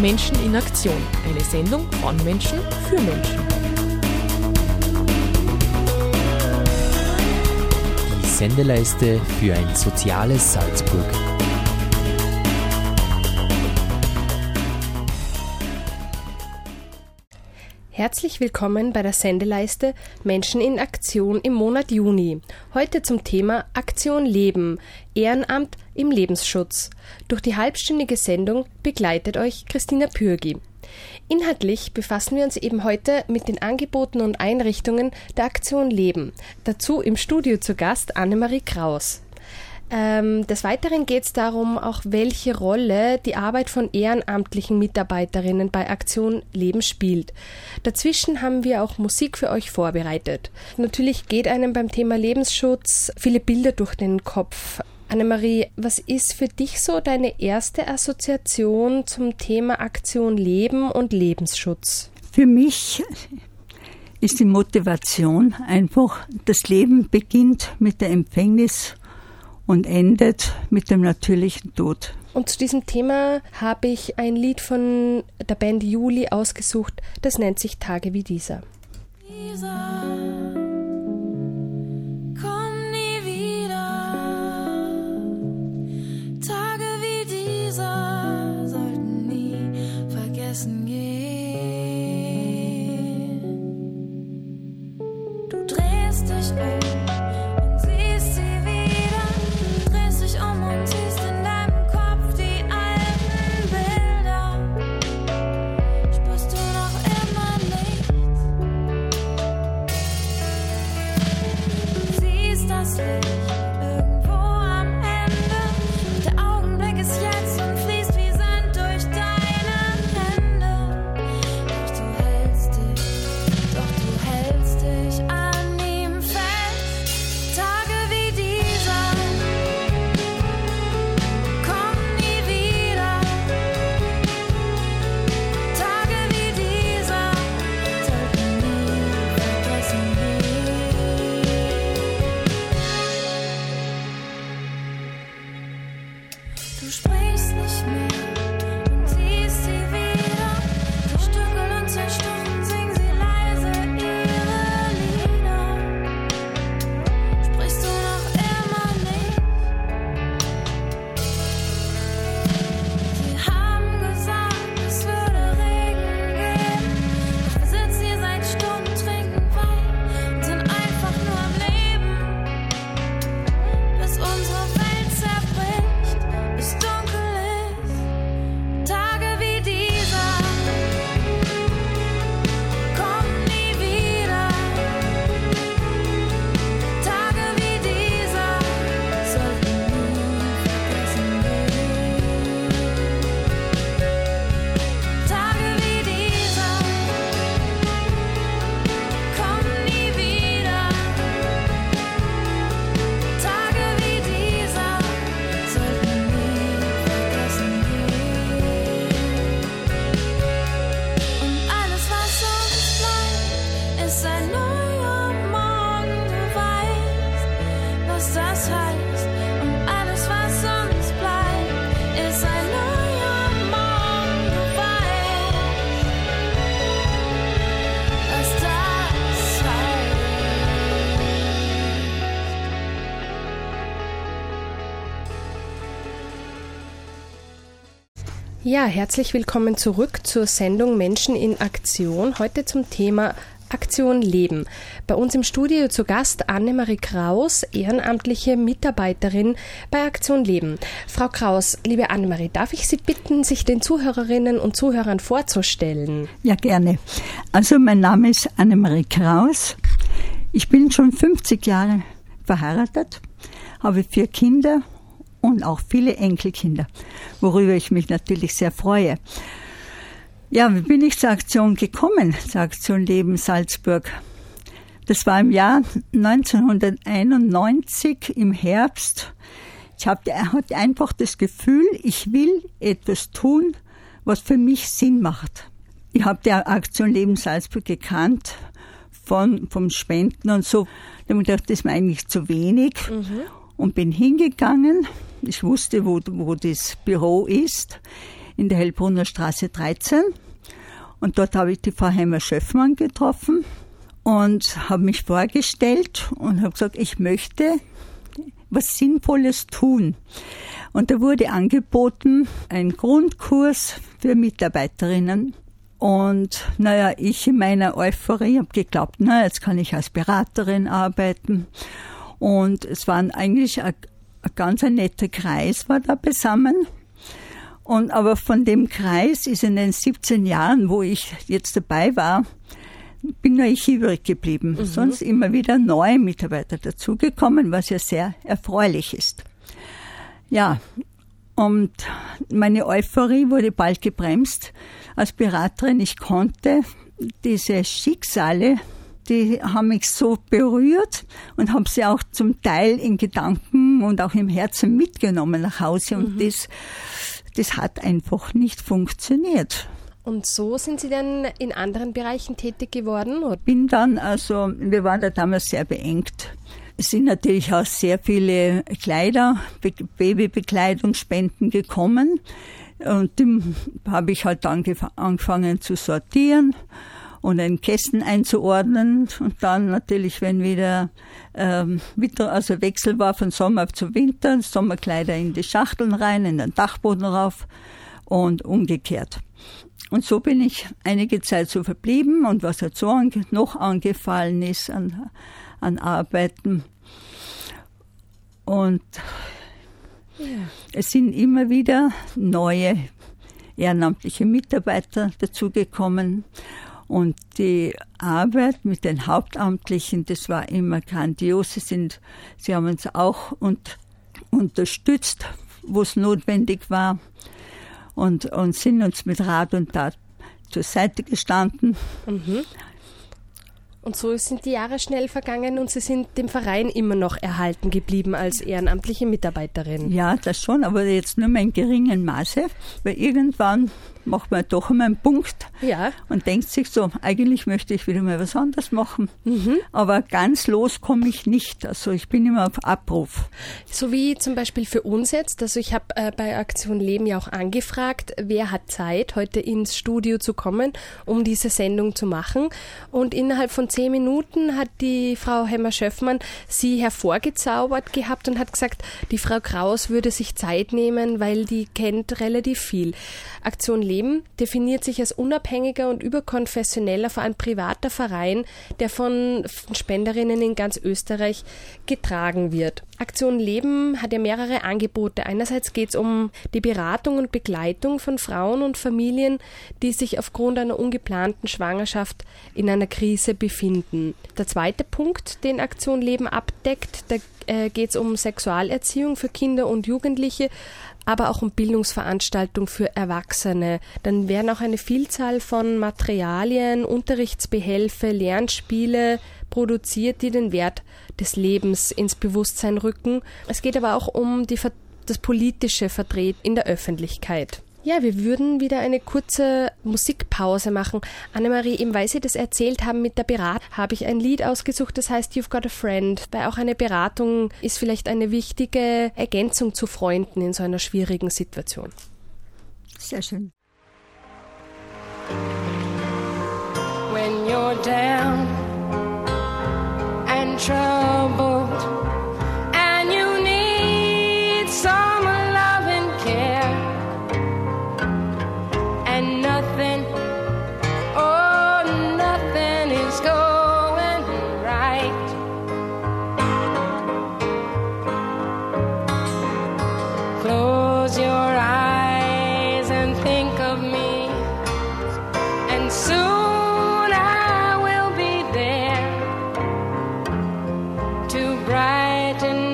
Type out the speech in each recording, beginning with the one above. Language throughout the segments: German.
Menschen in Aktion. Eine Sendung von Menschen für Menschen. Die Sendeleiste für ein soziales Salzburg. Herzlich willkommen bei der Sendeleiste Menschen in Aktion im Monat Juni. Heute zum Thema Aktion Leben, Ehrenamt im Lebensschutz. Durch die halbstündige Sendung begleitet euch Christina Pürgi. Inhaltlich befassen wir uns eben heute mit den Angeboten und Einrichtungen der Aktion Leben. Dazu im Studio zu Gast Annemarie Kraus. Ähm, des Weiteren geht es darum, auch welche Rolle die Arbeit von ehrenamtlichen Mitarbeiterinnen bei Aktion Leben spielt. Dazwischen haben wir auch Musik für euch vorbereitet. Natürlich geht einem beim Thema Lebensschutz viele Bilder durch den Kopf. Annemarie, was ist für dich so deine erste Assoziation zum Thema Aktion Leben und Lebensschutz? Für mich ist die Motivation einfach, das Leben beginnt mit der Empfängnis und endet mit dem natürlichen Tod. Und zu diesem Thema habe ich ein Lied von der Band Juli ausgesucht, das nennt sich Tage wie dieser. Dieser Ja, herzlich willkommen zurück zur Sendung Menschen in Aktion. Heute zum Thema Aktion Leben. Bei uns im Studio zu Gast Annemarie Kraus, ehrenamtliche Mitarbeiterin bei Aktion Leben. Frau Kraus, liebe Annemarie, darf ich Sie bitten, sich den Zuhörerinnen und Zuhörern vorzustellen? Ja, gerne. Also mein Name ist Annemarie Kraus. Ich bin schon 50 Jahre verheiratet, habe vier Kinder und auch viele Enkelkinder, worüber ich mich natürlich sehr freue. Ja, wie bin ich zur Aktion gekommen, zur Aktion Leben Salzburg? Das war im Jahr 1991 im Herbst. Ich hatte einfach das Gefühl, ich will etwas tun, was für mich Sinn macht. Ich habe die Aktion Leben Salzburg gekannt von, vom Spenden und so. Da habe ich gedacht, das ist mir eigentlich zu wenig mhm. Und bin hingegangen, ich wusste, wo, wo das Büro ist. in der Hellbrunner Straße 13. Und dort habe ich die Frau Heimer Schöffmann getroffen und habe mich vorgestellt und habe gesagt, ich möchte was Sinnvolles tun. Und da wurde angeboten ein Grundkurs für Mitarbeiterinnen. Und naja, ich in meiner Euphorie habe geglaubt, na, jetzt kann ich als Beraterin arbeiten. Und es waren eigentlich ein, ein ganz ein netter Kreis war da beisammen. Und aber von dem Kreis ist in den 17 Jahren, wo ich jetzt dabei war, bin nur ich übrig geblieben. Mhm. Sonst immer wieder neue Mitarbeiter dazugekommen, was ja sehr erfreulich ist. Ja, und meine Euphorie wurde bald gebremst. Als Beraterin, ich konnte diese Schicksale, die haben mich so berührt und haben sie auch zum Teil in Gedanken und auch im Herzen mitgenommen nach Hause. Und mhm. das, das hat einfach nicht funktioniert. Und so sind Sie dann in anderen Bereichen tätig geworden? Oder? Bin dann, also wir waren da damals sehr beengt. Es sind natürlich auch sehr viele Kleider, Babybekleidungsspenden gekommen. Und die habe ich halt angefangen zu sortieren und in Kästen einzuordnen. Und dann natürlich, wenn wieder ähm, also Wechsel war von Sommer zu Winter, Sommerkleider in die Schachteln rein, in den Dachboden rauf und umgekehrt. Und so bin ich einige Zeit so verblieben und was jetzt so noch angefallen ist an, an Arbeiten. Und ja. es sind immer wieder neue ehrenamtliche Mitarbeiter dazugekommen. Und die Arbeit mit den Hauptamtlichen, das war immer grandios. Sie, sind, sie haben uns auch und, unterstützt, wo es notwendig war und, und sind uns mit Rat und Tat zur Seite gestanden. Mhm. Und so sind die Jahre schnell vergangen und Sie sind dem Verein immer noch erhalten geblieben als ehrenamtliche Mitarbeiterin. Ja, das schon, aber jetzt nur mal in geringen Maße, weil irgendwann macht man doch einmal einen Punkt ja. und denkt sich so, eigentlich möchte ich wieder mal was anderes machen. Mhm. Aber ganz los komme ich nicht. Also ich bin immer auf Abruf. So wie zum Beispiel für uns jetzt. Also ich habe äh, bei Aktion Leben ja auch angefragt, wer hat Zeit, heute ins Studio zu kommen, um diese Sendung zu machen. Und innerhalb von zehn Minuten hat die Frau Hemmer-Schöffmann sie hervorgezaubert gehabt und hat gesagt, die Frau Kraus würde sich Zeit nehmen, weil die kennt relativ viel. Aktion Leben definiert sich als unabhängiger und überkonfessioneller, vor allem privater Verein, der von Spenderinnen in ganz Österreich getragen wird. Aktion Leben hat ja mehrere Angebote. Einerseits geht es um die Beratung und Begleitung von Frauen und Familien, die sich aufgrund einer ungeplanten Schwangerschaft in einer Krise befinden. Der zweite Punkt, den Aktion Leben abdeckt, da äh, geht es um Sexualerziehung für Kinder und Jugendliche, aber auch um Bildungsveranstaltungen für Erwachsene. Dann werden auch eine Vielzahl von Materialien, Unterrichtsbehelfe, Lernspiele produziert, die den Wert des Lebens ins Bewusstsein rücken. Es geht aber auch um die, das politische Vertreten in der Öffentlichkeit. Ja, wir würden wieder eine kurze Musikpause machen. Annemarie, eben weil Sie das erzählt haben mit der Beratung, habe ich ein Lied ausgesucht, das heißt You've Got a Friend, weil auch eine Beratung ist vielleicht eine wichtige Ergänzung zu Freunden in so einer schwierigen Situation. Sehr schön. When you're down troubled and you need some to brighten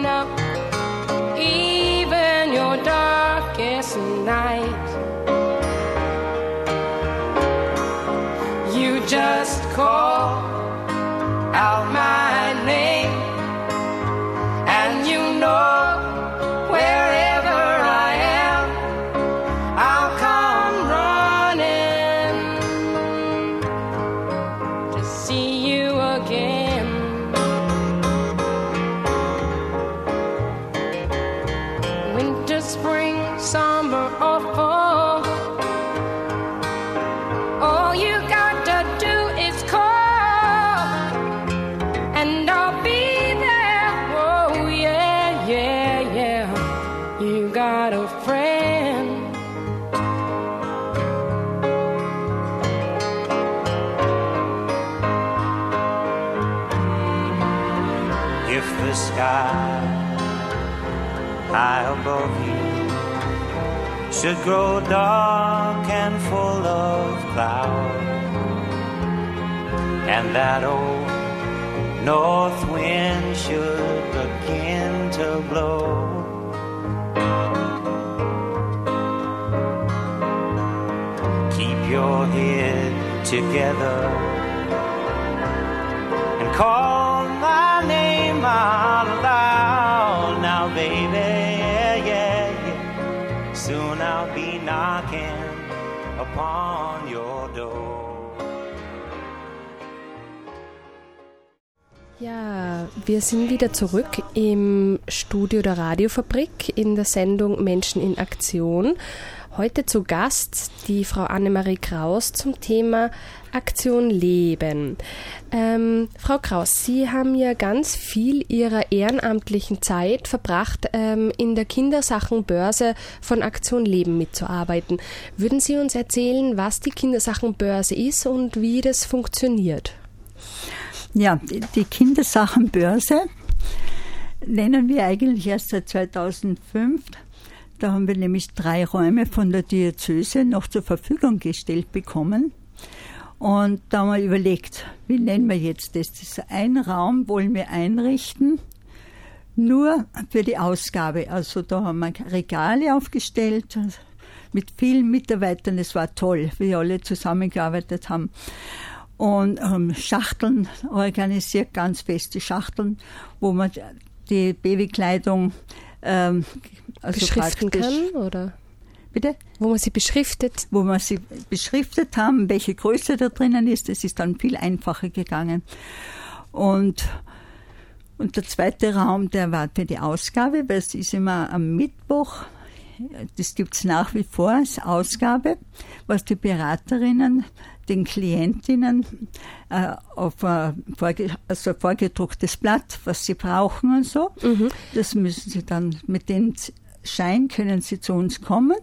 high above you should grow dark and full of cloud, and that old north wind should begin to blow. Keep your head together and call upon your door. Ja, wir sind wieder zurück im Studio der Radiofabrik in der Sendung Menschen in Aktion. Heute zu Gast die Frau Annemarie Kraus zum Thema Aktion Leben. Ähm, Frau Kraus, Sie haben ja ganz viel Ihrer ehrenamtlichen Zeit verbracht, ähm, in der Kindersachenbörse von Aktion Leben mitzuarbeiten. Würden Sie uns erzählen, was die Kindersachenbörse ist und wie das funktioniert? Ja, die Kindersachenbörse nennen wir eigentlich erst seit 2005. Da haben wir nämlich drei Räume von der Diözese noch zur Verfügung gestellt bekommen. Und da haben wir überlegt, wie nennen wir jetzt das? Das ein Raum, wollen wir einrichten, nur für die Ausgabe. Also da haben wir Regale aufgestellt mit vielen Mitarbeitern. Es war toll, wie alle zusammengearbeitet haben und ähm, Schachteln organisiert, ganz feste Schachteln, wo man die Babykleidung ähm, also beschriften kann, oder? Bitte? Wo man sie beschriftet? Wo man sie beschriftet haben, welche Größe da drinnen ist, das ist dann viel einfacher gegangen. Und, und der zweite Raum, der war für die Ausgabe, weil es ist immer am Mittwoch, das gibt es nach wie vor als Ausgabe, was die Beraterinnen den Klientinnen äh, auf ein vorge also vorgedrucktes Blatt, was sie brauchen und so. Mhm. Das müssen sie dann, mit dem Schein können sie zu uns kommen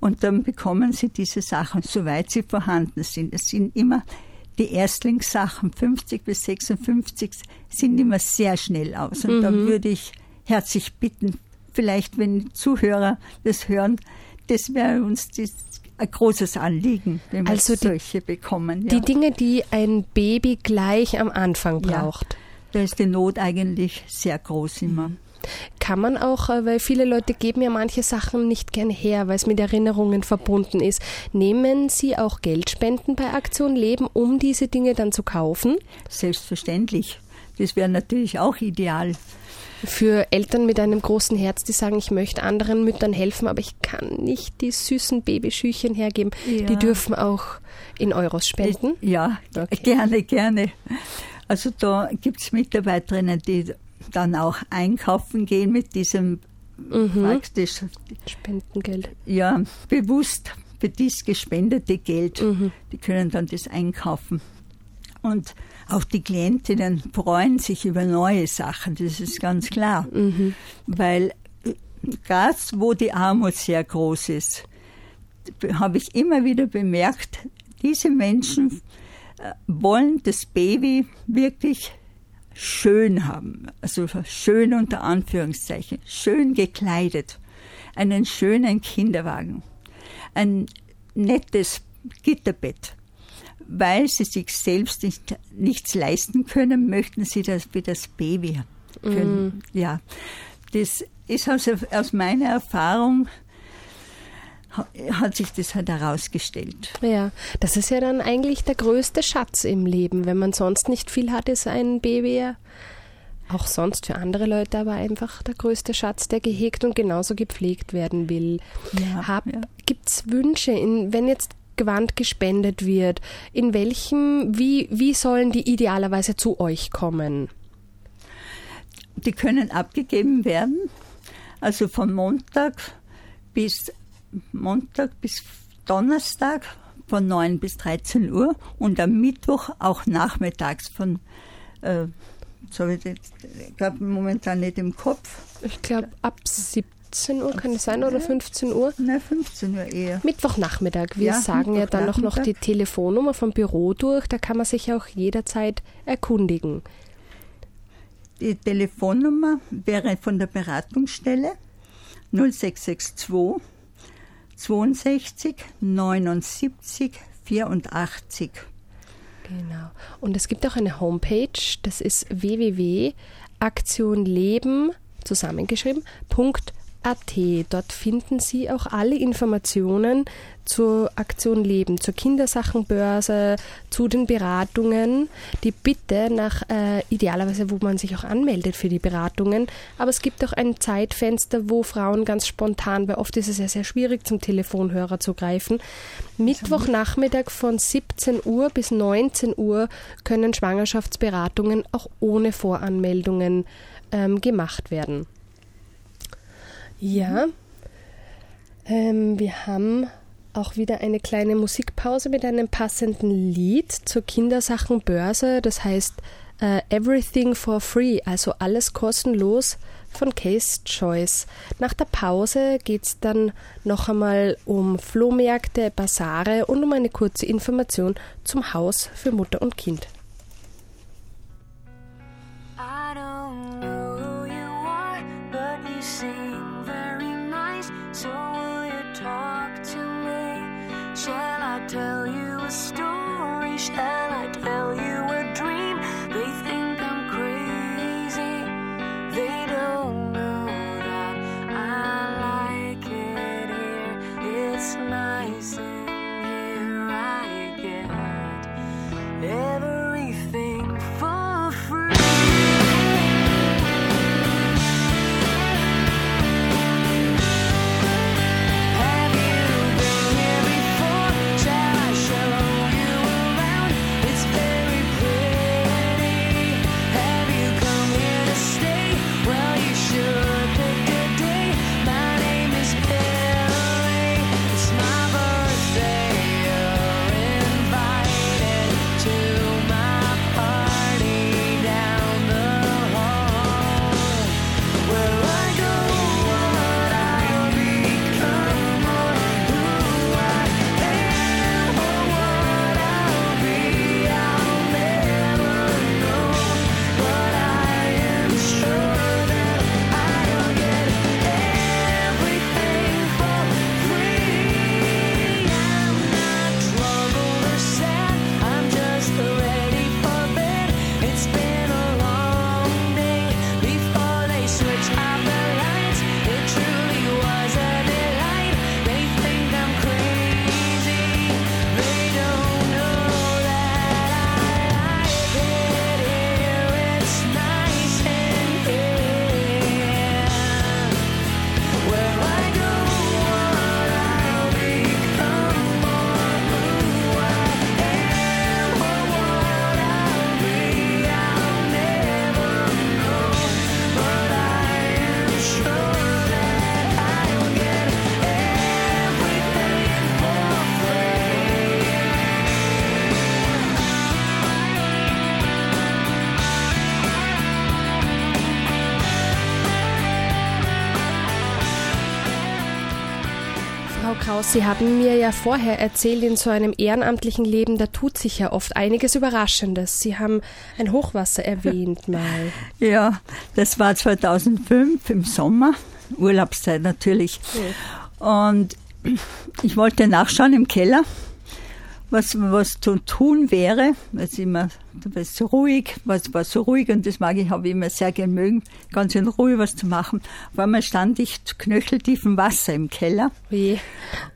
und dann bekommen sie diese Sachen, soweit sie vorhanden sind. Es sind immer die Erstlingssachen, 50 bis 56, sind immer sehr schnell aus. Und mhm. da würde ich herzlich bitten, vielleicht wenn Zuhörer das hören, das wäre uns das ein großes Anliegen, wenn wir also die, solche bekommen. Ja. Die Dinge, die ein Baby gleich am Anfang braucht. Ja, da ist die Not eigentlich sehr groß immer. Mhm. Kann man auch, äh, weil viele Leute geben ja manche Sachen nicht gerne her, weil es mit Erinnerungen verbunden ist. Nehmen Sie auch Geldspenden bei Aktion Leben, um diese Dinge dann zu kaufen? Selbstverständlich. Das wäre natürlich auch ideal für Eltern mit einem großen Herz, die sagen, ich möchte anderen Müttern helfen, aber ich kann nicht die süßen Babyschüchen hergeben. Ja. Die dürfen auch in Euros spenden? Ja, okay. gerne, gerne. Also da gibt es Mitarbeiterinnen, die dann auch einkaufen gehen mit diesem mhm. praktisch Spendengeld. Ja, bewusst für dies gespendete Geld. Mhm. Die können dann das einkaufen. Und auch die Klientinnen freuen sich über neue Sachen, das ist ganz klar. Mhm. Weil gerade wo die Armut sehr groß ist, habe ich immer wieder bemerkt, diese Menschen äh, wollen das Baby wirklich schön haben, also schön unter Anführungszeichen, schön gekleidet, einen schönen Kinderwagen, ein nettes Gitterbett, weil sie sich selbst nicht, nichts leisten können, möchten sie das für das Baby können. Mm. Ja, das ist also aus meiner Erfahrung hat sich das halt herausgestellt. Ja, das ist ja dann eigentlich der größte Schatz im Leben. Wenn man sonst nicht viel hat, ist ein Baby ja auch sonst für andere Leute aber einfach der größte Schatz, der gehegt und genauso gepflegt werden will. Ja, ja. Gibt es Wünsche, in, wenn jetzt Gewand gespendet wird, in welchem, wie, wie sollen die idealerweise zu euch kommen? Die können abgegeben werden, also von Montag bis Montag bis Donnerstag von 9 bis 13 Uhr und am Mittwoch auch nachmittags von äh, so ich glaube momentan nicht im Kopf. Ich glaube ab 17 17 Uhr, kann es sein, oder 15 Uhr? Nein, 15 Uhr eher. Mittwochnachmittag. Wir ja, sagen ja dann auch noch die Telefonnummer vom Büro durch, da kann man sich auch jederzeit erkundigen. Die Telefonnummer wäre von der Beratungsstelle 0662 62 79 84. Genau. Und es gibt auch eine Homepage, das ist www.aktionleben zusammengeschrieben.at. Dort finden Sie auch alle Informationen zur Aktion Leben, zur Kindersachenbörse, zu den Beratungen. Die Bitte nach äh, idealerweise, wo man sich auch anmeldet für die Beratungen. Aber es gibt auch ein Zeitfenster, wo Frauen ganz spontan, weil oft ist es ja sehr schwierig, zum Telefonhörer zu greifen. Mittwochnachmittag von 17 Uhr bis 19 Uhr können Schwangerschaftsberatungen auch ohne Voranmeldungen ähm, gemacht werden. Ja, ähm, wir haben auch wieder eine kleine Musikpause mit einem passenden Lied zur Kindersachenbörse. Das heißt äh, Everything for Free, also alles kostenlos von Case Choice. Nach der Pause geht es dann noch einmal um Flohmärkte, Basare und um eine kurze Information zum Haus für Mutter und Kind. I don't know who you are, but you seem stories. Kraus, Sie haben mir ja vorher erzählt, in so einem ehrenamtlichen Leben, da tut sich ja oft einiges Überraschendes. Sie haben ein Hochwasser erwähnt mal. Ja, das war 2005 im Sommer, Urlaubszeit natürlich. Und ich wollte nachschauen im Keller, was, was zu tun wäre. Es immer, war es so ruhig, was war so ruhig und das mag ich, habe ich immer sehr gern mögen, ganz in Ruhe was zu machen. Auf einmal stand ich knöcheltiefen Wasser im Keller. Wie?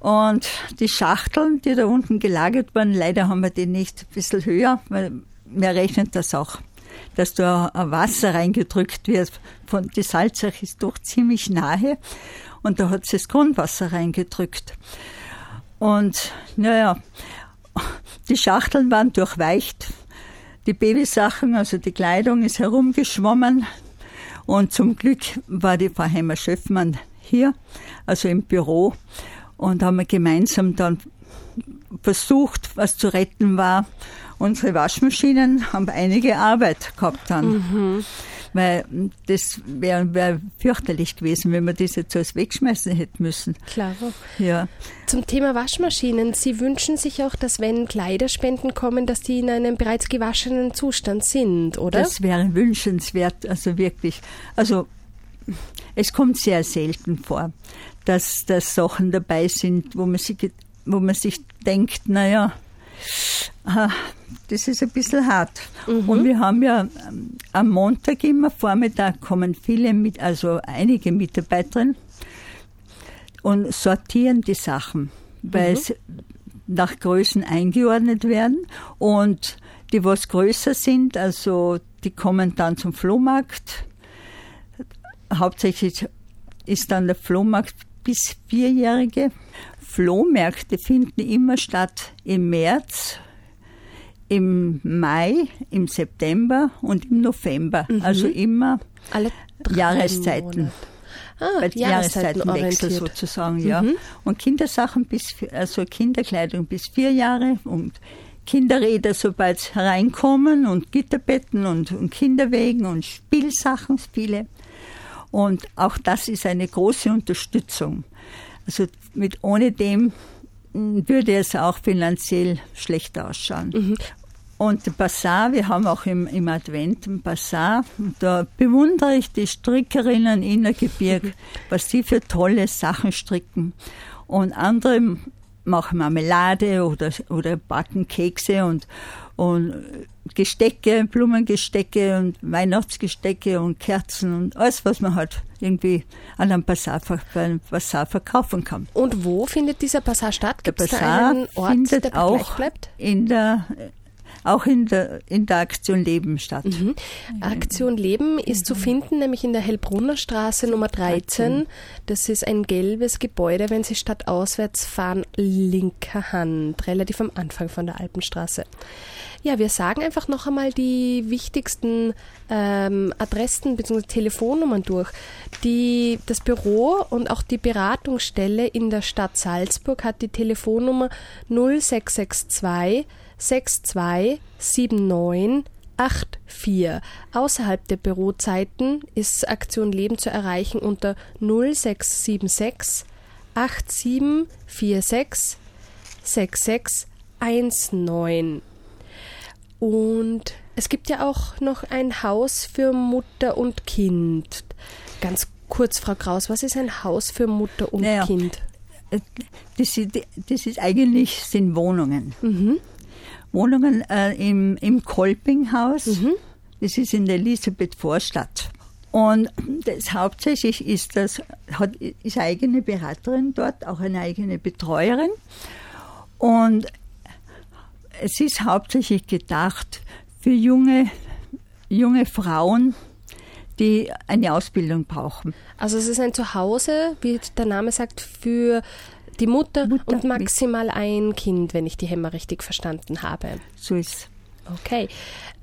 Und die Schachteln, die da unten gelagert waren, leider haben wir die nicht ein bisschen höher, weil mir rechnet das auch, dass da ein Wasser reingedrückt wird. Von, die Salzach ist doch ziemlich nahe und da hat es das Grundwasser reingedrückt. Und naja, die Schachteln waren durchweicht. Die Babysachen, also die Kleidung ist herumgeschwommen. Und zum Glück war die Frau Heimer-Schöffmann hier, also im Büro. Und haben wir gemeinsam dann versucht, was zu retten war. Unsere Waschmaschinen haben einige Arbeit gehabt dann. Weil das wäre wär fürchterlich gewesen, wenn wir das jetzt alles wegschmeißen hätten müssen. Klar. Ja. Zum Thema Waschmaschinen. Sie wünschen sich auch, dass wenn Kleiderspenden kommen, dass die in einem bereits gewaschenen Zustand sind, oder? Das wäre wünschenswert, also wirklich. Also es kommt sehr selten vor, dass, dass Sachen dabei sind, wo man sich, wo man sich denkt, naja, das ist ein bisschen hart. Und wir haben ja ähm, am Montag immer, Vormittag kommen viele mit, also einige Mitarbeiterinnen und sortieren die Sachen, weil es nach Größen eingeordnet werden und die, was größer sind, also die kommen dann zum Flohmarkt. Hauptsächlich ist dann der Flohmarkt bis Vierjährige. Flohmärkte finden immer statt im März, im Mai, im September und im November. Also immer Alle drei Jahreszeiten. Ah, Bei Jahreszeiten Jahreszeitenwechsel sozusagen, ja. Und Kindersachen bis, also Kinderkleidung bis vier Jahre und Kinderräder, sobald sie hereinkommen und Gitterbetten und, und Kinderwegen und Spielsachen, viele. Und auch das ist eine große Unterstützung. Also mit, ohne dem mm, würde es auch finanziell schlechter ausschauen. Und der Bazar, wir haben auch im, im Advent einen Bazar. Und da bewundere ich die Strickerinnen in der Gebirg, was die für tolle Sachen stricken. Und andere machen Marmelade oder, oder backen Kekse und, und Gestecke, Blumengestecke und Weihnachtsgestecke und Kerzen und alles, was man halt irgendwie an einem Bazar, bei einem Bazar verkaufen kann. Und wo findet dieser Bazar statt? Der Gibt da Bazar findet der auch in der, auch in der, in der Aktion Leben statt. Mhm. Aktion Leben ist zu finden, nämlich in der Hellbrunner Straße Nummer 13. Das ist ein gelbes Gebäude, wenn Sie stadtauswärts fahren, linker Hand, relativ am Anfang von der Alpenstraße. Ja, wir sagen einfach noch einmal die wichtigsten ähm, Adressen bzw. Telefonnummern durch. Die, das Büro und auch die Beratungsstelle in der Stadt Salzburg hat die Telefonnummer 0662 62 79 84. Außerhalb der Bürozeiten ist Aktion Leben zu erreichen unter 0676 8746 6619. Und es gibt ja auch noch ein Haus für Mutter und Kind. Ganz kurz, Frau Kraus, was ist ein Haus für Mutter und Naja, Kind? Das ist, das ist eigentlich sind Wohnungen. Mhm. Wohnungen äh, im, im Kolpinghaus. Mhm. Das ist in der Elisabeth Vorstadt. Und das hauptsächlich ist das, hat, ist eigene Beraterin dort, auch eine eigene Betreuerin. Und es ist hauptsächlich gedacht für junge, junge Frauen, die eine Ausbildung brauchen. Also es ist ein Zuhause, wie der Name sagt, für die Mutter, Mutter und mit- maximal ein Kind, wenn ich die Hemmer richtig verstanden habe. So ist Okay.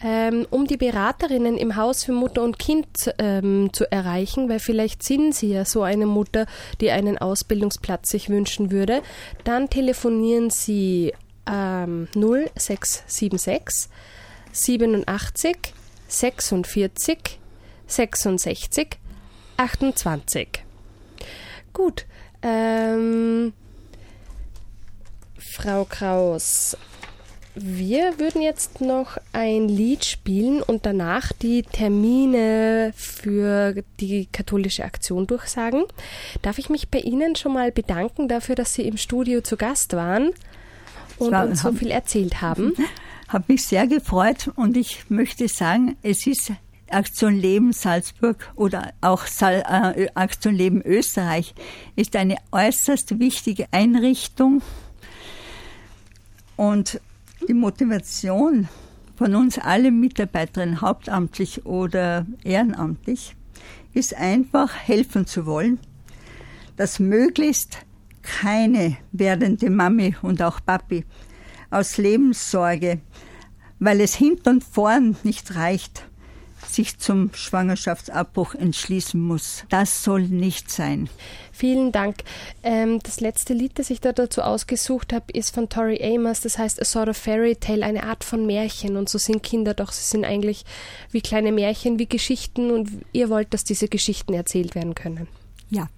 Ähm, um die Beraterinnen im Haus für Mutter und Kind ähm, zu erreichen, weil vielleicht sind Sie ja so eine Mutter, die einen Ausbildungsplatz sich wünschen würde, dann telefonieren Sie ähm, 0676 87 46 66 28. Gut. Ähm, Frau Kraus, wir würden jetzt noch ein Lied spielen und danach die Termine für die katholische Aktion durchsagen. Darf ich mich bei Ihnen schon mal bedanken dafür, dass Sie im Studio zu Gast waren und war- uns so haben- viel erzählt haben? Habe mich sehr gefreut und ich möchte sagen, es ist Aktion Leben Salzburg oder auch äh, Aktion Leben Österreich ist eine äußerst wichtige Einrichtung und die Motivation von uns allen Mitarbeiterinnen, hauptamtlich oder ehrenamtlich, ist einfach helfen zu wollen, dass möglichst keine werdende Mami und auch Papi aus Lebenssorge, weil es hinten und vorn nicht reicht, sich zum Schwangerschaftsabbruch entschließen muss. Das soll nicht sein. Vielen Dank. Ähm, das letzte Lied, das ich da dazu ausgesucht habe, ist von Tori Amos. Das heißt A Sort of Fairy Tale, eine Art von Märchen. Und so sind Kinder doch. Sie sind eigentlich wie kleine Märchen, wie Geschichten. Und ihr wollt, dass diese Geschichten erzählt werden können. Ja.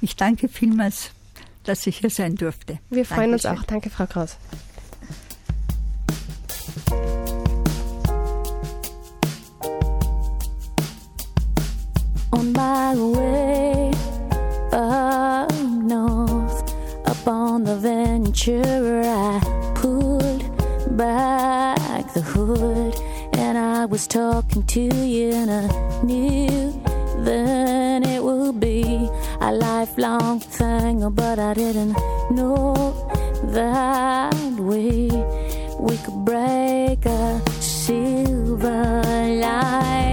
Ich danke vielmals, dass ich hier sein durfte. Wir freuen uns Dankeschön. auch. Danke, Frau Kraus. My way up north, up on the venture, I pulled back the hood and I was talking to you, and I knew then it would be a lifelong thing, but I didn't know that we we could break a silver lining,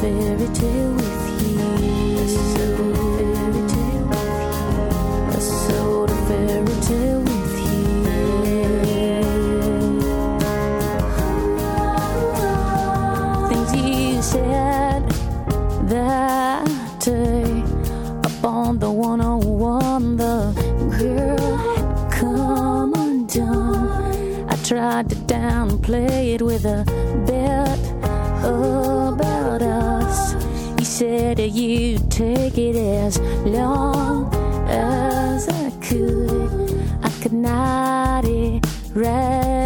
fairy tale tried to downplay it with a bet about us. He said you'd take it as long as I could. I could not erase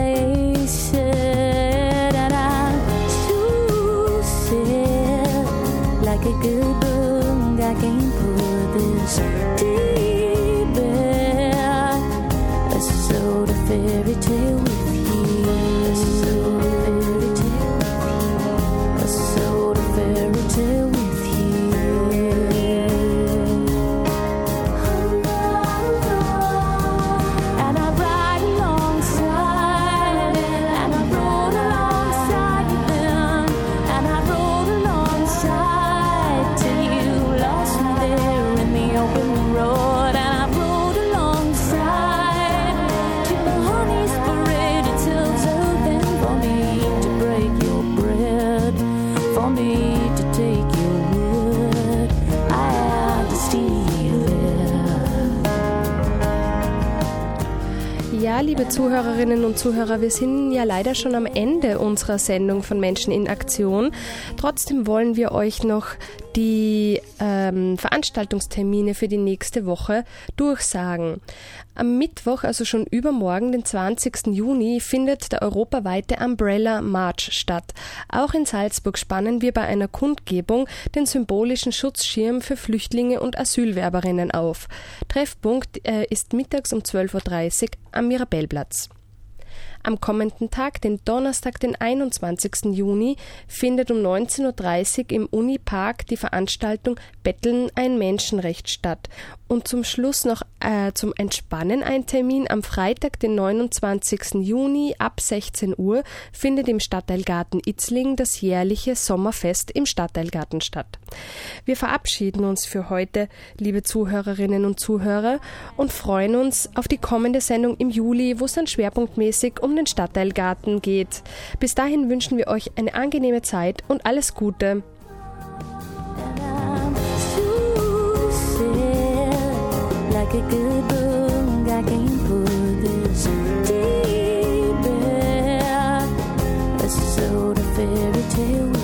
liebe Zuhörerinnen und Zuhörer, wir sind ja leider schon am Ende unserer Sendung von Menschen in Aktion. Trotzdem wollen wir euch noch die ähm, Veranstaltungstermine für die nächste Woche durchsagen. Am Mittwoch, also schon übermorgen, den 20. Juni, findet der europaweite Umbrella March statt. Auch in Salzburg spannen wir bei einer Kundgebung den symbolischen Schutzschirm für Flüchtlinge und Asylwerberinnen auf. Treffpunkt äh, ist mittags um 12.30 Uhr am Mirabellplatz. Am kommenden Tag, den Donnerstag, den 21. Juni, findet um 19.30 Uhr im Unipark die Veranstaltung Betteln ein Menschenrecht statt. Und zum Schluss noch äh, zum Entspannen ein Termin. Am Freitag, den 29. Juni ab 16 Uhr findet im Stadtteilgarten Itzling das jährliche Sommerfest im Stadtteilgarten statt. Wir verabschieden uns für heute, liebe Zuhörerinnen und Zuhörer, und freuen uns auf die kommende Sendung im Juli, wo es dann schwerpunktmäßig um den Stadtteilgarten geht. Bis dahin wünschen wir euch eine angenehme Zeit und alles Gute. Fairy tale